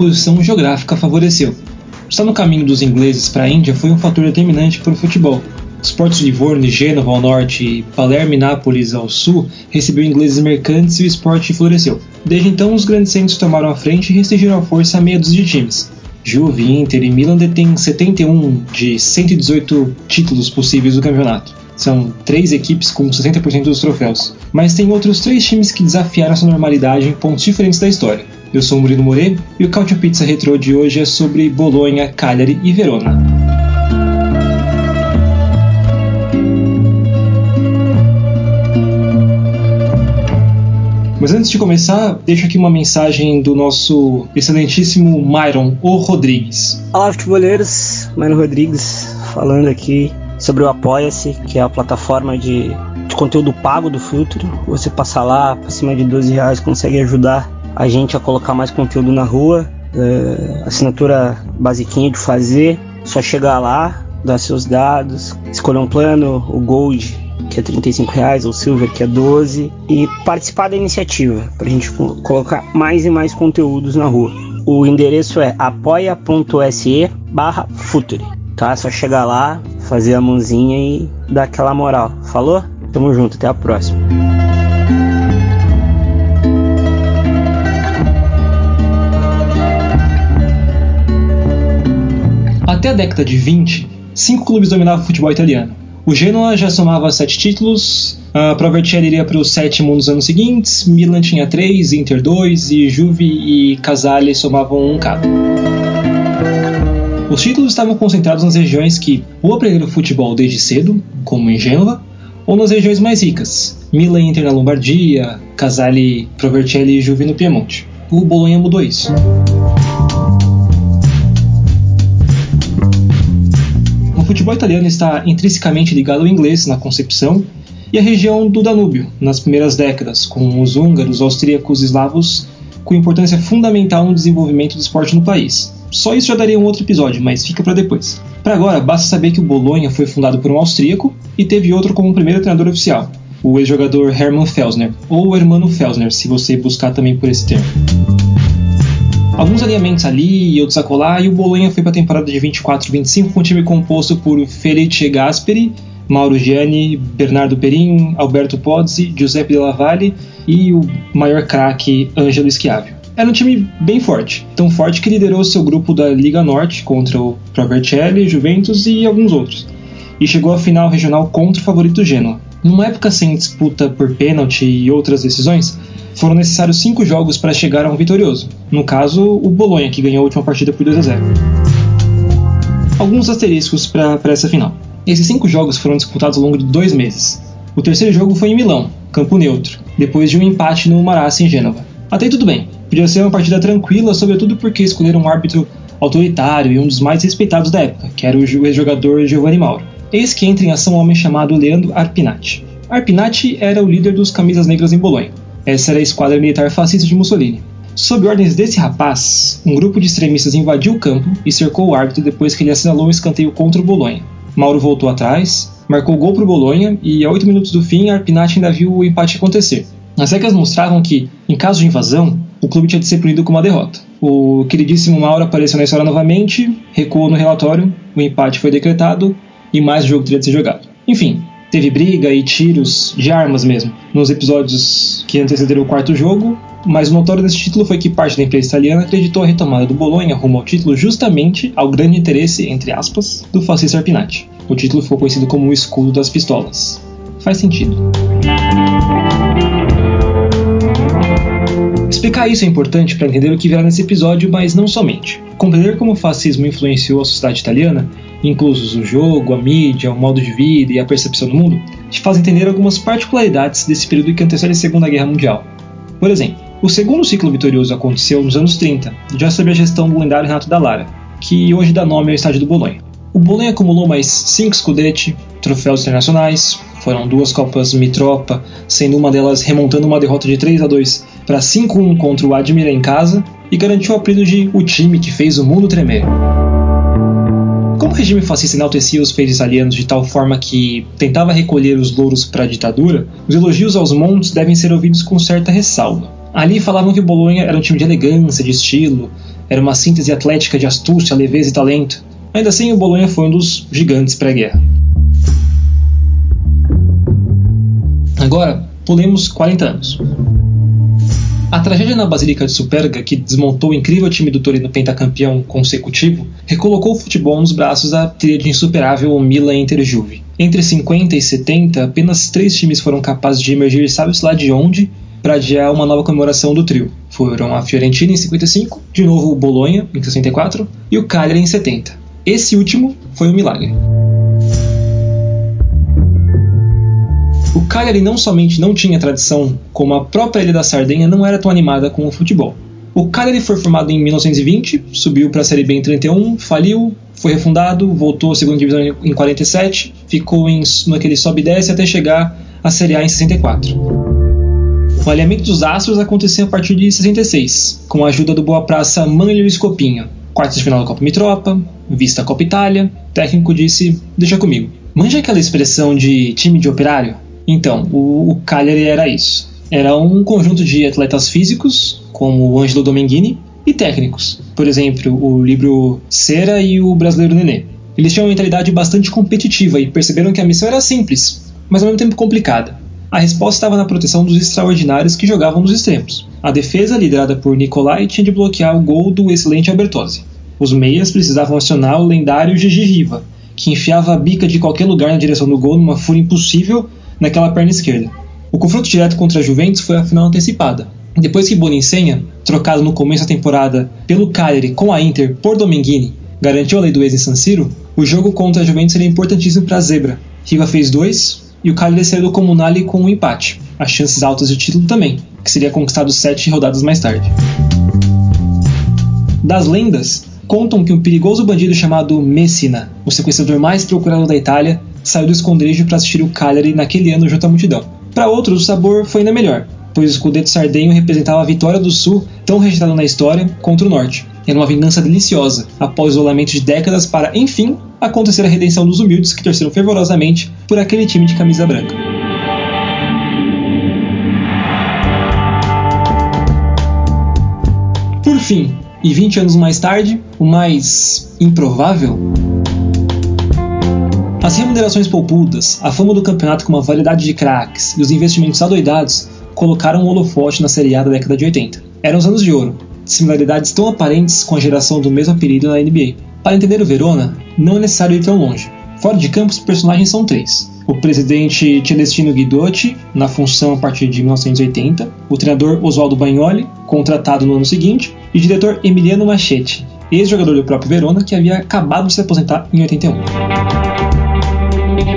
Posição geográfica favoreceu. Estar no caminho dos ingleses para a Índia foi um fator determinante para o futebol. Os portos de Livorno e Gênova ao norte e Palermo e Nápoles ao sul recebeu ingleses mercantes e o esporte floresceu. Desde então, os grandes centros tomaram a frente e restringiram a força a meia dúzia de times. Juve, Inter e Milan detêm 71 de 118 títulos possíveis do campeonato. São três equipes com 60% dos troféus. Mas tem outros três times que desafiaram essa normalidade em pontos diferentes da história. Eu sou Murilo More e o Couch Pizza Retro de hoje é sobre Bolonha, Cagliari e Verona. Mas antes de começar, deixo aqui uma mensagem do nosso excelentíssimo Myron, o Rodrigues. Olá, futeboleiros. Myron Rodrigues falando aqui sobre o Apoia-se, que é a plataforma de, de conteúdo pago do Futuro. Você passa lá, por cima de 12 reais, consegue ajudar a gente a colocar mais conteúdo na rua. É, assinatura basiquinha de fazer, só chegar lá, dar seus dados, escolher um plano, o Gold que é 35 reais, ou Silver que é 12 e participar da iniciativa para a gente colocar mais e mais conteúdos na rua. O endereço é apoia.se barra Futuri, tá? É só chegar lá, fazer a mãozinha e dar aquela moral. Falou? Tamo junto, até a próxima. Até a década de 20, cinco clubes dominavam o futebol italiano. O Genoa já somava sete títulos, a Provercelli iria para o sétimo nos anos seguintes, Milan tinha três, Inter dois e Juve e Casale somavam um cada. Os títulos estavam concentrados nas regiões que ou aprenderam futebol desde cedo, como em Gênova, ou nas regiões mais ricas, Milan e Inter na Lombardia, Casale, Provercelli e Juve no Piemonte. O Bolonha mudou isso. Futebol italiano está intrinsecamente ligado ao inglês na concepção e à região do Danúbio nas primeiras décadas, com os húngaros, austríacos e eslavos com importância fundamental no desenvolvimento do esporte no país. Só isso já daria um outro episódio, mas fica para depois. Para agora, basta saber que o Bolonha foi fundado por um austríaco e teve outro como primeiro treinador oficial, o ex-jogador Hermann Felsner, ou Hermano Felsner, se você buscar também por esse termo alguns alinhamentos ali e outros acolá, e o Bolonha foi para a temporada de 24-25 com um time composto por Felice Gasperi, Mauro Gianni, Bernardo Perin, Alberto Pozzi, Giuseppe Della Valle e o maior craque Ângelo Schiavio. Era um time bem forte, tão forte que liderou seu grupo da Liga Norte contra o Provercelli, Juventus e alguns outros, e chegou à final regional contra o favorito Genoa. Numa época sem disputa por pênalti e outras decisões, foram necessários cinco jogos para chegar a um vitorioso. No caso, o Bolonha, que ganhou a última partida por 2 a 0. Alguns asteriscos para essa final. Esses cinco jogos foram disputados ao longo de dois meses. O terceiro jogo foi em Milão, campo neutro, depois de um empate no Marassi em Gênova. Até tudo bem, podia ser uma partida tranquila, sobretudo porque escolheram um árbitro autoritário e um dos mais respeitados da época, que era o ex-jogador Giovanni Mauro. Eis que entra em ação um homem chamado Leandro Arpinati. Arpinati era o líder dos camisas negras em Bolonha. Essa era a esquadra militar fascista de Mussolini. Sob ordens desse rapaz, um grupo de extremistas invadiu o campo e cercou o árbitro depois que ele assinalou um escanteio contra o Bolonha. Mauro voltou atrás, marcou gol para o Bolonha e, a 8 minutos do fim, Arpinati ainda viu o empate acontecer. As regras mostravam que, em caso de invasão, o clube tinha de ser punido com uma derrota. O queridíssimo Mauro apareceu na história novamente, recuou no relatório, o empate foi decretado e mais jogo teria de ser jogado. Enfim, teve briga e tiros de armas mesmo nos episódios que antecederam o quarto jogo, mas o notório desse título foi que parte da imprensa italiana acreditou a retomada do Bolonha rumo ao título justamente ao grande interesse, entre aspas, do fascista Arpinati. O título ficou conhecido como o escudo das pistolas. Faz sentido. Explicar isso é importante para entender o que virá nesse episódio, mas não somente. Compreender como o fascismo influenciou a sociedade italiana inclusos o jogo, a mídia, o modo de vida e a percepção do mundo, te faz entender algumas particularidades desse período que antecede a Segunda Guerra Mundial. Por exemplo, O segundo ciclo vitorioso aconteceu nos anos 30, já sob a gestão do lendário Renato Dallara, que hoje dá nome ao estádio do Bolonha. O Bolonha acumulou mais 5 Scudetti, troféus internacionais, foram duas Copas Mitropa, sendo uma delas remontando uma derrota de 3 a 2 para 5-1 contra o Admira em casa, e garantiu o apelido de o time que fez o mundo tremer. Regime fascista enaltecia os feitos italianos de tal forma que tentava recolher os louros para a ditadura, os elogios aos montes devem ser ouvidos com certa ressalva. Ali falavam que Bolonha era um time de elegância, de estilo, era uma síntese atlética de astúcia, leveza e talento. Ainda assim, o Bolonha foi um dos gigantes pré-guerra. Agora, pulemos 40 anos. A tragédia na Basílica de Superga, que desmontou o incrível time do Torino pentacampeão consecutivo, recolocou o futebol nos braços da tríade insuperável Milan Inter Juve. Entre 50 e 70, apenas três times foram capazes de emergir sabe-se lá de onde para adiar uma nova comemoração do trio. Foram a Fiorentina em 55, de novo o Bolonha em 64 e o Cagliari em 70. Esse último foi um milagre. O Cagliari não somente não tinha tradição, como a própria Ilha da Sardenha não era tão animada com o futebol. O Cagliari foi formado em 1920, subiu para a Série B em 31, faliu, foi refundado, voltou à segunda divisão em 47, ficou em, naquele sobe e desce até chegar à Série A em 64. O alinhamento dos astros acontecia a partir de 66, com a ajuda do Boa Praça Manlio Escopinho. Quartos de final da Copa Mitropa, vista a Copa Itália, técnico disse, deixa comigo. Manja aquela expressão de time de operário? Então, o, o Cagliari era isso. Era um conjunto de atletas físicos, como o Ângelo Domenghini, e técnicos. Por exemplo, o livro Cera e o Brasileiro Nenê. Eles tinham uma mentalidade bastante competitiva e perceberam que a missão era simples, mas ao mesmo tempo complicada. A resposta estava na proteção dos extraordinários que jogavam nos extremos. A defesa, liderada por Nicolai, tinha de bloquear o gol do excelente Albertosi. Os meias precisavam acionar o lendário Gigi Riva, que enfiava a bica de qualquer lugar na direção do gol numa fúria impossível naquela perna esquerda. O confronto direto contra a Juventus foi a final antecipada. Depois que Boninsenha, trocado no começo da temporada pelo Cagliari com a Inter por Domenghini, garantiu a lei do ex em San Siro, o jogo contra a Juventus seria importantíssimo para a Zebra. Riva fez dois e o Cagliari saiu do Comunale com um empate, as chances altas de título também, que seria conquistado sete rodadas mais tarde. Das lendas, contam que um perigoso bandido chamado Messina, o sequestrador mais procurado da Itália, saiu do esconderijo para assistir o Cagliari naquele ano junto à multidão. Para outros, o sabor foi ainda melhor, pois o escudeto sardenho representava a vitória do Sul, tão registrada na história, contra o Norte. Era uma vingança deliciosa, após o isolamento de décadas para, enfim, acontecer a redenção dos humildes que torceram fervorosamente por aquele time de camisa branca. Por fim, e 20 anos mais tarde, o mais improvável, as remunerações poupudas, a fama do campeonato com uma variedade de craques e os investimentos adoidados colocaram um holofote na Série A da década de 80. Eram os anos de ouro, similaridades tão aparentes com a geração do mesmo apelido na NBA. Para entender o Verona, não é necessário ir tão longe. Fora de campo, os personagens são três. O presidente Celestino Guidotti, na função a partir de 1980, o treinador Oswaldo Bagnoli, contratado no ano seguinte, e o diretor Emiliano Machete, ex-jogador do próprio Verona, que havia acabado de se aposentar em 81.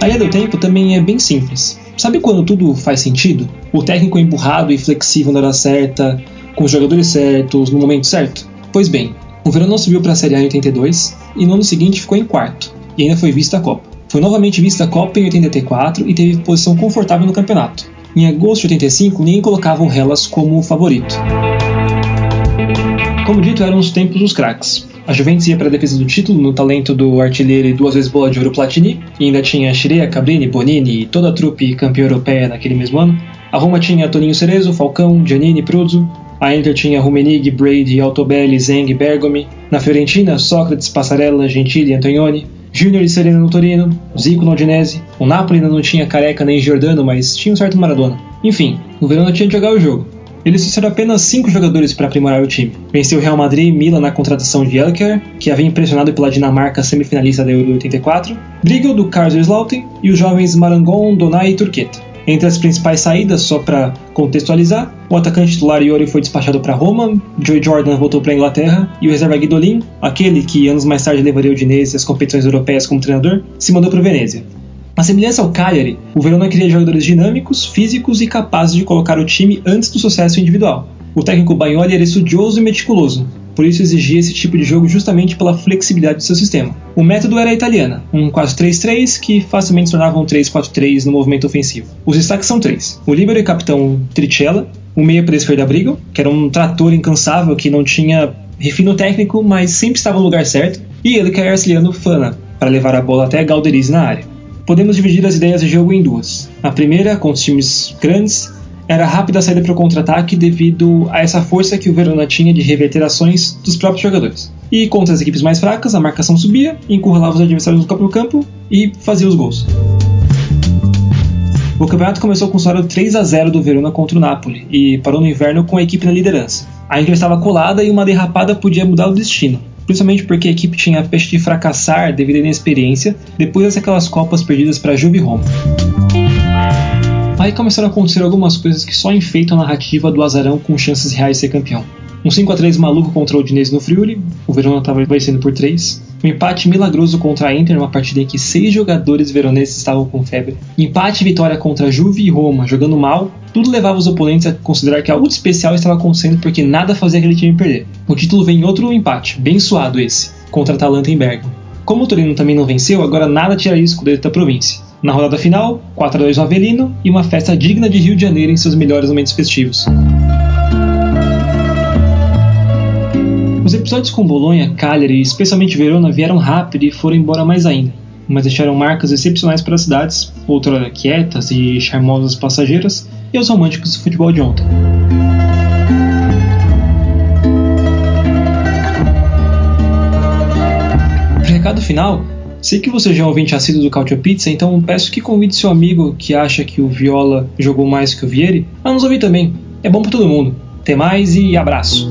A linha do tempo também é bem simples. Sabe quando tudo faz sentido? O técnico é emburrado e flexível na hora certa, com os jogadores certos, no momento certo? Pois bem, o Verona subiu para a Série A em 82 e no ano seguinte ficou em quarto, e ainda foi vista a Copa. Foi novamente vista a Copa em 84 e teve posição confortável no campeonato. Em agosto de 85, ninguém colocava o Hellas como favorito. Como dito, eram os tempos dos craques. A Juventus ia para a defesa do título no talento do artilheiro e duas vezes bola de ouro Platini, e ainda tinha Chirea, Cabrini, Bonini e toda a trupe campeã europeia naquele mesmo ano. A Roma tinha Toninho Cerezo, Falcão, Giannini, Pruzzo. A Inter tinha Rumenig, Brady, Altobelli, Zeng, Bergomi. Na Fiorentina, Sócrates, Passarella, Gentili Antonioni. Júnior e Serena no Torino, Zico no Udinese. O Napoli ainda não tinha Careca nem Giordano, mas tinha um certo Maradona. Enfim, o Verona tinha de jogar o jogo. Eles fizeram apenas cinco jogadores para aprimorar o time. Venceu o Real Madrid e Milan na contratação de Elker, que havia impressionado pela Dinamarca semifinalista da Euro 84, Briegel do Kaiserslautern e os jovens Marangon, Donai e Turqueta. Entre as principais saídas, só para contextualizar, o atacante titular Iori foi despachado para Roma, Joey Jordan voltou para a Inglaterra e o reserva Guidolin, aquele que anos mais tarde levaria o Udinese às competições europeias como treinador, se mandou para o Venezia. A semelhança ao Cagliari, o Verona queria jogadores dinâmicos, físicos e capazes de colocar o time antes do sucesso individual. O técnico Bagnoli era estudioso e meticuloso, por isso exigia esse tipo de jogo justamente pela flexibilidade do seu sistema. O método era italiano, um 4-3-3 que facilmente se tornava um 3-4-3 no movimento ofensivo. Os destaques são três: o líbero e capitão Tricella, o meia para esquerda Brigo, que era um trator incansável que não tinha refino técnico, mas sempre estava no lugar certo, e ele que era auxiliando Fana, para levar a bola até Galderiz na área. Podemos dividir as ideias de jogo em duas. A primeira, com os times grandes, era a rápida saída para o contra-ataque devido a essa força que o Verona tinha de reverter ações dos próprios jogadores. E contra as equipes mais fracas, a marcação subia, encurralava os adversários no próprio campo e fazia os gols. O campeonato começou com o saldo 3 a 0 do Verona contra o Napoli e parou no inverno com a equipe na liderança. A Inter estava colada e uma derrapada podia mudar o destino, principalmente porque a equipe tinha a peste de fracassar devido à inexperiência depois daquelas copas perdidas para Juve e Roma. Aí começaram a acontecer algumas coisas que só enfeitam a narrativa do azarão com chances reais de ser campeão. Um 5 a 3 maluco contra o Udinese no Friuli, o Verona estava vencendo por 3. Um empate milagroso contra a Inter, numa partida em que seis jogadores veroneses estavam com febre. Empate e vitória contra Juve e Roma, jogando mal. Tudo levava os oponentes a considerar que algo de especial estava acontecendo porque nada fazia aquele time perder. O título vem em outro empate, bem suado esse, contra Atalanta em Bergamo. Como o Torino também não venceu, agora nada tira isso da província. Na rodada final, 4 a 2 no Avelino e uma festa digna de Rio de Janeiro em seus melhores momentos festivos. Os episódios com Bolonha, Cagliari e especialmente Verona vieram rápido e foram embora mais ainda, mas deixaram marcas excepcionais para as cidades, outrora quietas e charmosas passageiras, e aos românticos do futebol de ontem. Recado final, sei que você já é um ouvinte assíduo do Cautio Pizza, então peço que convide seu amigo que acha que o Viola jogou mais que o Vieri a nos ouvir também. É bom para todo mundo. Até mais e abraço!